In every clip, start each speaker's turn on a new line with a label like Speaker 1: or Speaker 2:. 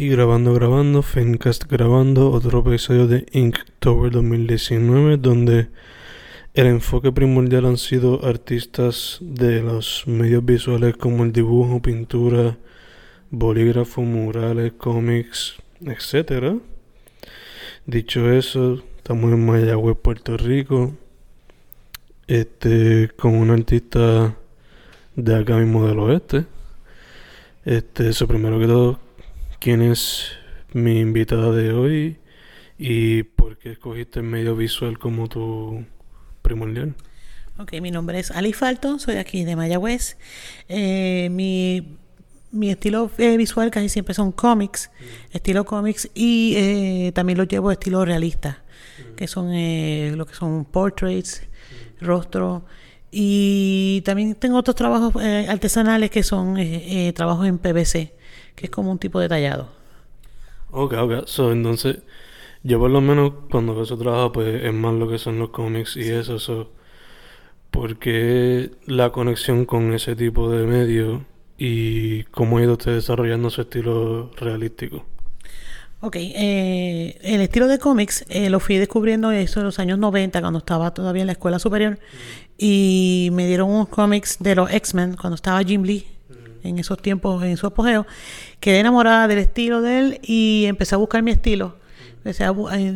Speaker 1: Y grabando, grabando, Fencast grabando otro episodio de Inktober 2019, donde el enfoque primordial han sido artistas de los medios visuales como el dibujo, pintura, bolígrafo, murales, cómics, etc. Dicho eso, estamos en Mayagüez, Puerto Rico, este, con un artista de acá mismo del oeste. Este, eso primero que todo, ¿quién es mi invitada de hoy y por qué escogiste el medio visual como tu primordial?
Speaker 2: Ok, mi nombre es Ali Falton, soy aquí de Mayagüez. Eh, mi, mi estilo eh, visual casi siempre son cómics, estilo cómics, y eh, también lo llevo estilo realista, que son eh, lo que son portraits, rostro. Y también tengo otros trabajos eh, artesanales que son trabajos en PVC, que es como un tipo de tallado.
Speaker 1: Ok, ok. So, entonces, yo por lo menos cuando hago ese trabajo, pues es más lo que son los cómics y eso. So, ¿Por qué la conexión con ese tipo de medio y cómo ha ido usted desarrollando su estilo realístico?
Speaker 2: Ok, eh, el estilo de cómics eh, lo fui descubriendo eso en los años 90, cuando estaba todavía en la escuela superior, y me dieron unos cómics de los X-Men, cuando estaba Jim Lee, en esos tiempos, en su apogeo. Quedé enamorada del estilo de él y empecé a buscar mi estilo.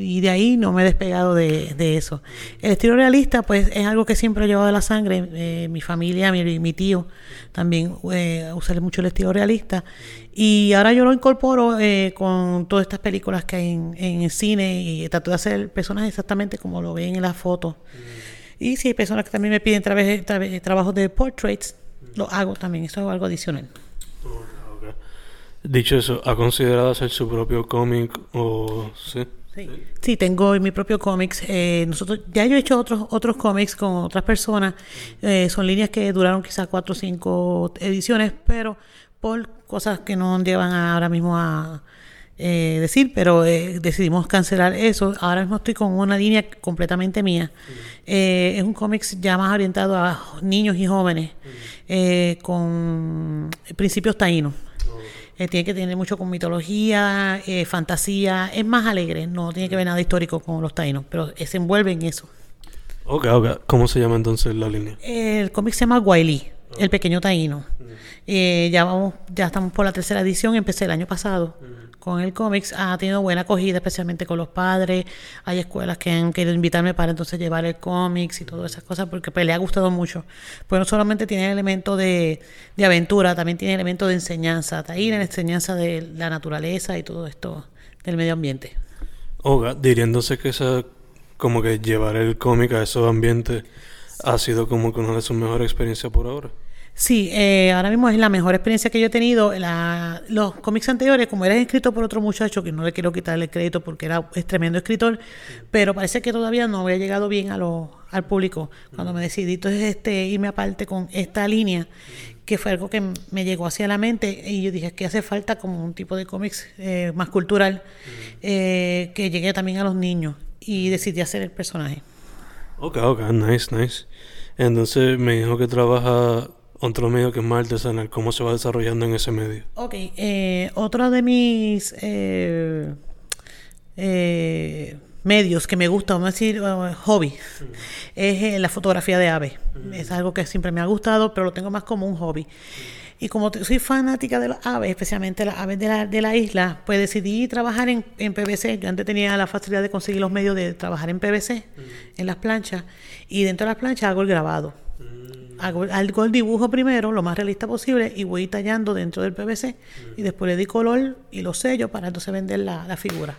Speaker 2: Y de ahí no me he despegado de, de eso. El estilo realista, pues, es algo que siempre he llevado de la sangre. Eh, mi familia, mi, mi tío, también eh, mucho el estilo realista. Y ahora yo lo incorporo eh, con todas estas películas que hay en, en el cine y trato de hacer personas exactamente como lo ven en las fotos. Y si hay personas que también me piden trabe- trabe- trabajos de portraits, lo hago también. Eso es algo adicional.
Speaker 1: Dicho eso, ¿ha considerado hacer su propio cómic o sí?
Speaker 2: Sí. Sí, tengo mi propio cómics. Eh, nosotros ya yo he hecho otros otros cómics con otras personas. Eh, son líneas que duraron quizás cuatro o cinco ediciones, pero por cosas que no llevan ahora mismo a eh, decir, pero eh, decidimos cancelar eso. Ahora mismo estoy con una línea completamente mía. Eh, es un cómics ya más orientado a niños y jóvenes eh, con principios taínos. Eh, tiene que tener mucho con mitología, fantasía, es más alegre, no tiene que ver nada histórico con los taínos, pero se envuelve en eso.
Speaker 1: Ok, ok. ¿Cómo se llama entonces la línea?
Speaker 2: El cómic se llama Guailí, el pequeño taíno. Eh, ya vamos, ya estamos por la tercera edición, empecé el año pasado con el cómics, ha tenido buena acogida, especialmente con los padres. Hay escuelas que han querido invitarme para entonces llevar el cómics y todas esas cosas, porque pues, le ha gustado mucho. Pues no solamente tiene elemento de, de aventura, también tiene elemento de enseñanza, taína, la enseñanza de la naturaleza y todo esto del medio ambiente.
Speaker 1: Ok, diríndose que esa, como que llevar el cómic a esos ambientes ha sido como que una de sus mejores experiencias por ahora.
Speaker 2: Sí, eh, ahora mismo es la mejor experiencia que yo he tenido. La- los cómics anteriores, como era escrito por otro muchacho, que no le quiero quitarle el crédito porque era es tremendo escritor, pero parece que todavía no había llegado bien a lo- al público cuando me decidí entonces este, irme aparte con esta línea, que fue algo que me llegó hacia la mente y yo dije que hace falta como un tipo de cómics eh, más cultural eh, que llegue también a los niños y decidí hacer el personaje.
Speaker 1: Ok, ok, nice, nice. Entonces me dijo que trabaja otro medio que es más artesanal. ¿Cómo se va desarrollando en ese medio?
Speaker 2: Ok, eh, otro de mis eh, eh, medios que me gusta, vamos a decir, eh, hobby, es eh, la fotografía de aves. Es algo que siempre me ha gustado, pero lo tengo más como un hobby. Y como soy fanática de las aves, especialmente las aves de la, de la isla, pues decidí trabajar en, en PVC. Yo antes tenía la facilidad de conseguir los medios de trabajar en PVC, en las planchas, y dentro de las planchas hago el grabado. Hago, hago el dibujo primero, lo más realista posible, y voy tallando dentro del PVC, y después le di color y lo sello para entonces vender la, la figura.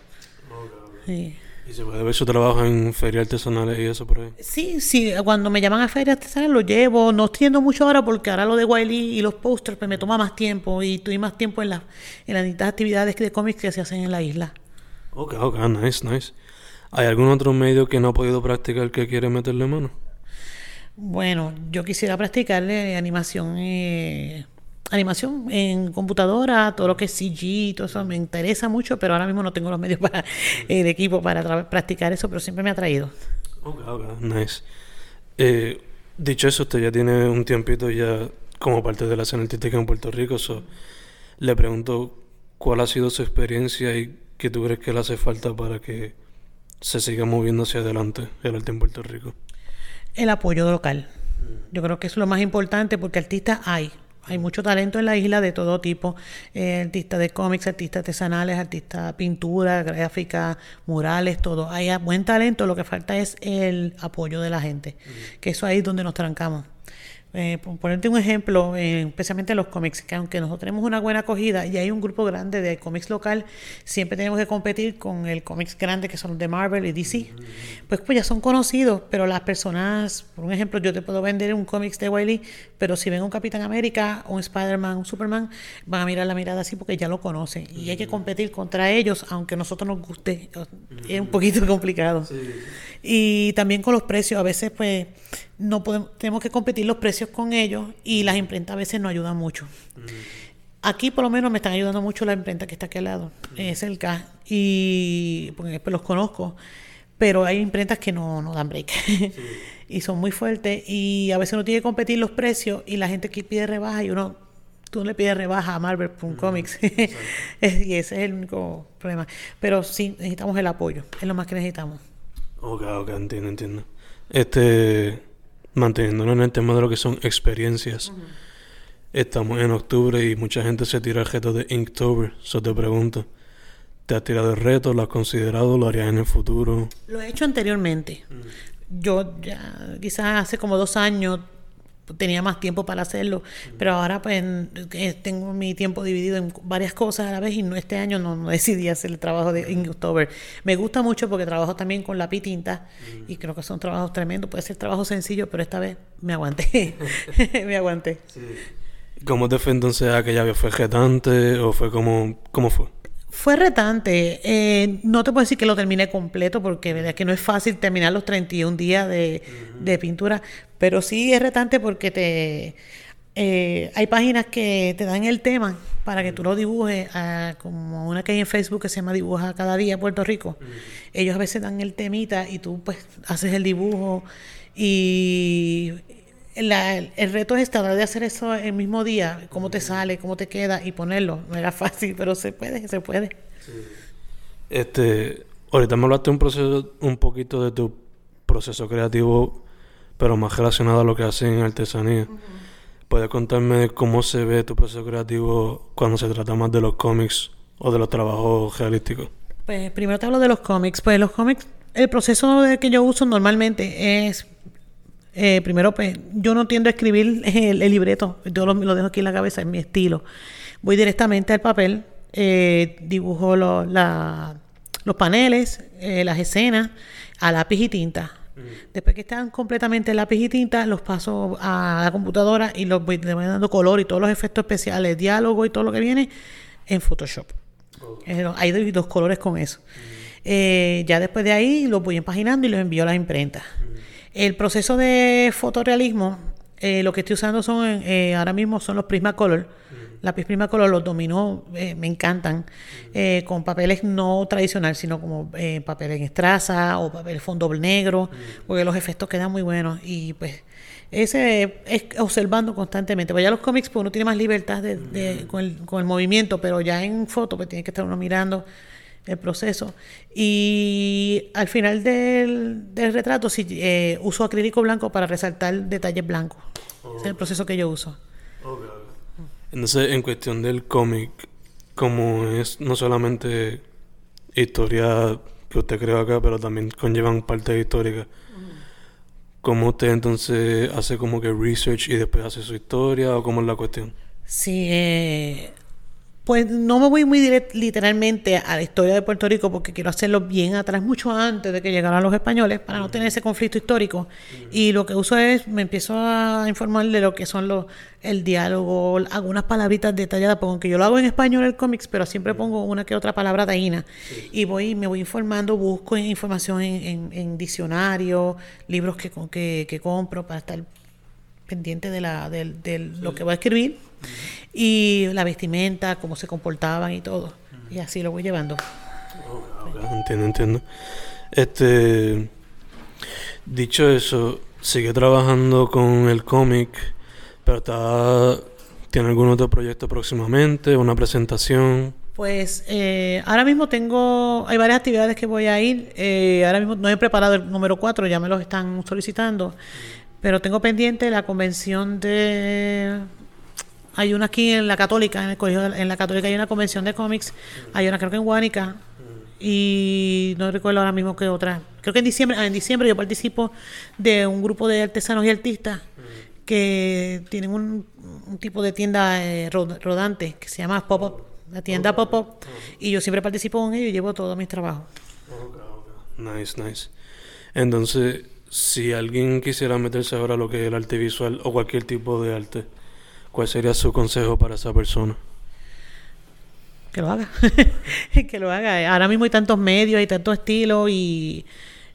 Speaker 2: Sí.
Speaker 1: Y se puede ver su trabajo en ferias artesanales y eso por ahí.
Speaker 2: Sí, sí, cuando me llaman a ferias artesanales lo llevo, no estoy yendo mucho ahora porque ahora lo de Wiley y los posters pues me toma más tiempo y estoy más tiempo en, las en las distintas actividades de cómics que se hacen en la isla.
Speaker 1: Ok, ok, nice, nice. ¿Hay algún otro medio que no ha podido practicar que quiere meterle mano?
Speaker 2: Bueno, yo quisiera practicarle animación, eh, animación en computadora, todo lo que es CG, todo eso me interesa mucho, pero ahora mismo no tengo los medios para el equipo para practicar eso, pero siempre me ha traído.
Speaker 1: Ok, ok, nice. Eh, dicho eso, usted ya tiene un tiempito ya como parte de la escena artística en Puerto Rico, so, le pregunto cuál ha sido su experiencia y qué tú crees que le hace falta para que se siga moviendo hacia adelante el arte en Puerto Rico.
Speaker 2: El apoyo local. Yo creo que es lo más importante porque artistas hay. Hay mucho talento en la isla de todo tipo, eh, artistas de cómics, artistas artesanales, artistas de pintura, gráfica, murales, todo. Hay buen talento, lo que falta es el apoyo de la gente, que eso ahí es donde nos trancamos. Eh, por ponerte un ejemplo, eh, especialmente los cómics, que aunque nosotros tenemos una buena acogida y hay un grupo grande de cómics local, siempre tenemos que competir con el cómics grande que son los de Marvel y DC. Pues, pues ya son conocidos, pero las personas, por un ejemplo, yo te puedo vender un cómics de Wiley, pero si ven un Capitán América, un Spider-Man, un Superman, van a mirar la mirada así porque ya lo conocen. Y hay que competir contra ellos, aunque a nosotros nos guste. Es un poquito complicado. Y también con los precios, a veces pues no podemos, tenemos que competir los precios con ellos y las imprentas a veces no ayudan mucho. Aquí por lo menos me están ayudando mucho la imprenta que está aquí al lado, es el CAS, y porque los conozco, pero hay imprentas que no, no dan break y son muy fuertes y a veces uno tiene que competir los precios y la gente que pide rebaja y uno tú le pides rebaja a Marvel.comics y ese es el único problema. Pero sí, necesitamos el apoyo, es lo más que necesitamos.
Speaker 1: Ok, ok, entiendo, entiendo. Este, manteniéndonos en el tema de lo que son experiencias. Estamos en octubre y mucha gente se tira el reto de Inktober. Eso te pregunto. ¿Te has tirado el reto? ¿Lo has considerado? ¿Lo harías en el futuro?
Speaker 2: Lo he hecho anteriormente. Yo ya, quizás hace como dos años, tenía más tiempo para hacerlo, pero ahora pues eh, tengo mi tiempo dividido en varias cosas a la vez y no, este año no, decidí hacer el trabajo de Inktober. Me gusta mucho porque trabajo también con lápiz tinta y creo que son trabajos tremendos, puede ser trabajo sencillo, pero esta vez me aguanté, me aguanté.
Speaker 1: ¿Cómo te fue entonces aquella vez? ¿Fue jetante o fue como, cómo fue?
Speaker 2: Fue retante. Eh, no te puedo decir que lo terminé completo porque verdad que no es fácil terminar los 31 días de, de pintura, pero sí es retante porque te eh, hay páginas que te dan el tema para que tú lo dibujes, ah, como una que hay en Facebook que se llama Dibuja cada día Puerto Rico. Ellos a veces dan el temita y tú pues haces el dibujo y el reto es tratar de hacer eso el mismo día, cómo te sale, cómo te queda y ponerlo. No era fácil, pero se puede, se puede.
Speaker 1: Este, ahorita me hablaste un proceso, un poquito de tu proceso creativo, pero más relacionado a lo que haces en artesanía. ¿Puedes contarme cómo se ve tu proceso creativo cuando se trata más de los cómics o de los trabajos realísticos?
Speaker 2: Pues primero te hablo de los cómics. Pues los cómics, el proceso que yo uso normalmente es eh, primero, pues yo no tiendo a escribir el, libreto, yo lo, lo, dejo aquí en la cabeza, en mi estilo. Voy directamente al papel, eh, dibujo los paneles, eh, las escenas, a lápiz y tinta. Mm. Después que están completamente lápiz y tinta, los paso a la computadora y los voy, le voy dando color y todos los efectos especiales, diálogo y todo lo que viene en Photoshop. hay dos colores con eso. Mm. ya después de ahí los voy empaginando y los envío a la imprenta. Mm. El proceso de fotorealismo, eh, lo que estoy usando son eh, ahora mismo son los Prismacolor. Lápiz Prismacolor los dominó, eh, me encantan, con papeles no tradicionales, sino como papel en estraza o papel fondo negro, porque los efectos quedan muy buenos. Y pues ese es observando constantemente. Pues ya los cómics, pues uno tiene más libertad de, con, el, con, el, movimiento, pero ya en foto, pues tiene que estar uno mirando el proceso. Y al final del, del retrato sí, eh, uso acrílico blanco para resaltar detalles blancos. es el proceso que yo uso.
Speaker 1: Entonces, en cuestión del cómic, como es no solamente historia que usted creó acá, pero también conllevan parte histórica. ¿Cómo usted entonces hace como que research y después hace su historia o cómo es la cuestión?
Speaker 2: Sí, eh, Pues no me voy muy literalmente a la historia de Puerto Rico porque quiero hacerlo bien atrás, mucho antes de que llegaran los españoles, para no tener ese conflicto histórico. Y lo que uso es, me empiezo a informar de lo que son los, el diálogo, algunas palabritas detalladas, porque yo lo hago en español el cómics, pero siempre pongo una que otra palabra taína. Y voy, me voy informando, busco información en, en, diccionarios, libros que, que, que compro para estar pendiente de, la, de, lo que voy a escribir y la vestimenta, cómo se comportaban y todo. Y así lo voy llevando.
Speaker 1: entiendo, entiendo. Este, dicho eso, sigue trabajando con el cómic, pero está, tiene algún otro proyecto próximamente, una presentación.
Speaker 2: Pues eh, ahora mismo tengo, hay varias actividades que voy a ir. Eh, ahora mismo no he preparado el número 4, ya me los están solicitando. Pero tengo pendiente la convención de hay una aquí en la Católica, en el colegio, en la Católica hay una convención de cómics, hay una creo que en Huánica y no recuerdo ahora mismo qué otra. Creo que en diciembre, ah, en diciembre yo participo de un grupo de artesanos y artistas que tienen un, tipo de tienda eh, rodante que se llama Pop Up, la tienda Pop Up, y yo siempre participo en ello y llevo todos mis trabajos.
Speaker 1: Nice, nice. Entonces, si alguien quisiera meterse ahora a lo que es el arte visual o cualquier tipo de arte, ¿Cuál sería su consejo para esa persona?
Speaker 2: Que lo haga. que lo haga. Ahora mismo hay tantos medios, hay tantos estilos y,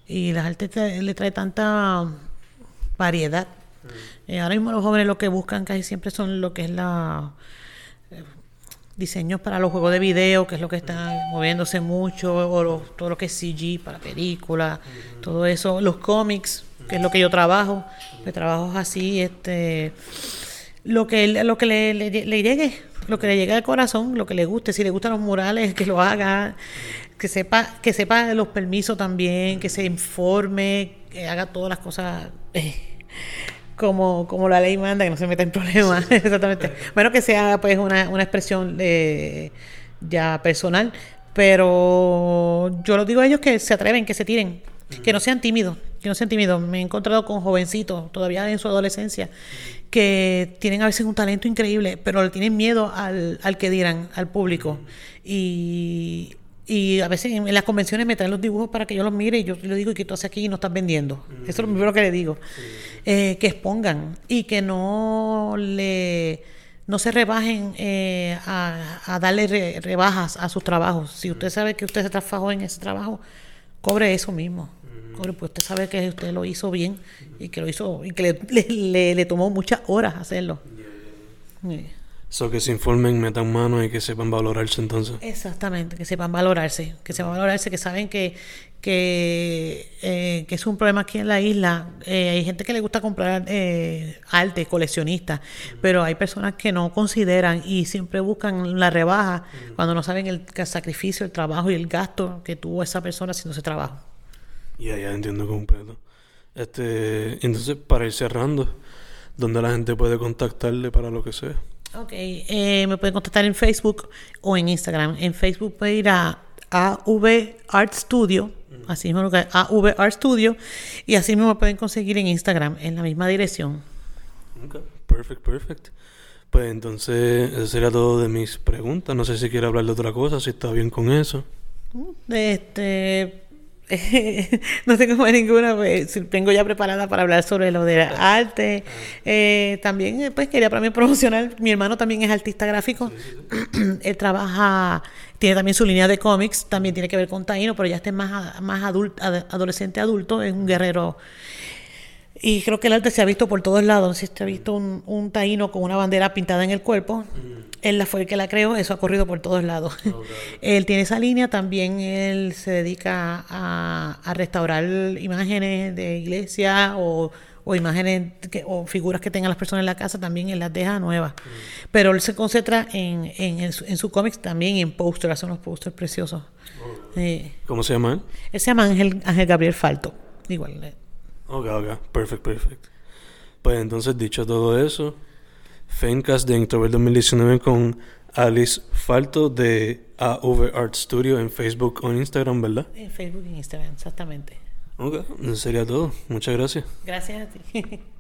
Speaker 2: y las artes le trae tanta variedad. Mm. Eh, ahora mismo los jóvenes lo que buscan casi siempre son lo que es la diseños para los juegos de video, que es lo que está moviéndose mucho, o todo lo que es CG para películas, todo eso, los cómics, que es lo que yo trabajo, que trabajo así, este lo que, lo que le, le, llegue, lo que le llegue al corazón, lo que le guste, si le gustan los murales, que lo haga, que sepa, que sepa los permisos también, que se informe, que haga todas las cosas eh, como, como la ley manda, que no se meta en problemas, exactamente. Bueno, que sea pues una, una expresión de, ya personal, pero yo lo digo a ellos que se atreven, que se tiren, que no sean tímidos, que no sean tímidos. Me he encontrado con jovencitos, todavía en su adolescencia, que tienen a veces un talento increíble, pero le tienen miedo al, al que dirán, al público. Y, y a veces en, las convenciones me traen los dibujos para que yo los mire y yo le digo, ¿y qué tú haces aquí y no estás vendiendo? Eso es lo primero que le digo. Eh, que expongan y que no le no se rebajen eh, a, a, darle rebajas a sus trabajos. Si usted sabe que usted se trabajó en ese trabajo, cobre eso mismo pues usted sabe que usted lo hizo bien y que lo hizo y que le, le, tomó muchas horas hacerlo.
Speaker 1: Eso que se informen, metan mano y que sepan valorarse entonces.
Speaker 2: Exactamente, que sepan valorarse, que sepan valorarse, que saben que, que, eh, que es un problema aquí en la isla. Eh, hay gente que le gusta comprar eh, arte, coleccionistas, pero hay personas que no consideran y siempre buscan la rebaja cuando no saben el, el sacrificio, el trabajo y el gasto que tuvo esa persona haciendo ese trabajo.
Speaker 1: Ya, ya entiendo completo. Este, entonces, para ir cerrando, ¿dónde la gente puede contactarle para lo que sea?
Speaker 2: Ok, eh, me pueden contactar en Facebook o en Instagram. En Facebook puede ir a AV Art Studio, así mismo que AV Art Studio, y así mismo me pueden conseguir en Instagram, en la misma dirección.
Speaker 1: Ok, perfect, perfect. Pues entonces, eso sería todo de mis preguntas. No sé si quiere hablar de otra cosa, si está bien con eso.
Speaker 2: Este no tengo más ninguna, pues, tengo ya preparada para hablar sobre lo de arte. Eh, también, eh, pues quería para mí promocionar, mi hermano también es artista gráfico, él trabaja, tiene también su línea de cómics, también tiene que ver con Taino, pero ya este más, más adulto, adolescente adulto, es un guerrero y creo que el arte se ha visto por todos lados. Si se ha visto un, un taíno con una bandera pintada en el cuerpo, él la fue el que la creó, eso ha corrido por todos lados. él tiene esa línea, también él se dedica a, a restaurar imágenes de iglesia o, o imágenes que, o figuras que tengan las personas en la casa, también él las deja nuevas. Pero él se concentra en, en, en su, cómics también en pósters, son unos pósters preciosos.
Speaker 1: ¿Cómo se llama él?
Speaker 2: Él se llama Ángel, Ángel Gabriel Falto. Igual.
Speaker 1: Ok, ok. Perfect, perfect. Pues entonces, dicho todo eso, Fencast de Octubre 2019 con Alice Falto de AV Art Studio en Facebook o en Instagram, ¿verdad?
Speaker 2: En Facebook y Instagram, exactamente.
Speaker 1: Ok, eso sería todo. Muchas gracias.
Speaker 2: Gracias a ti.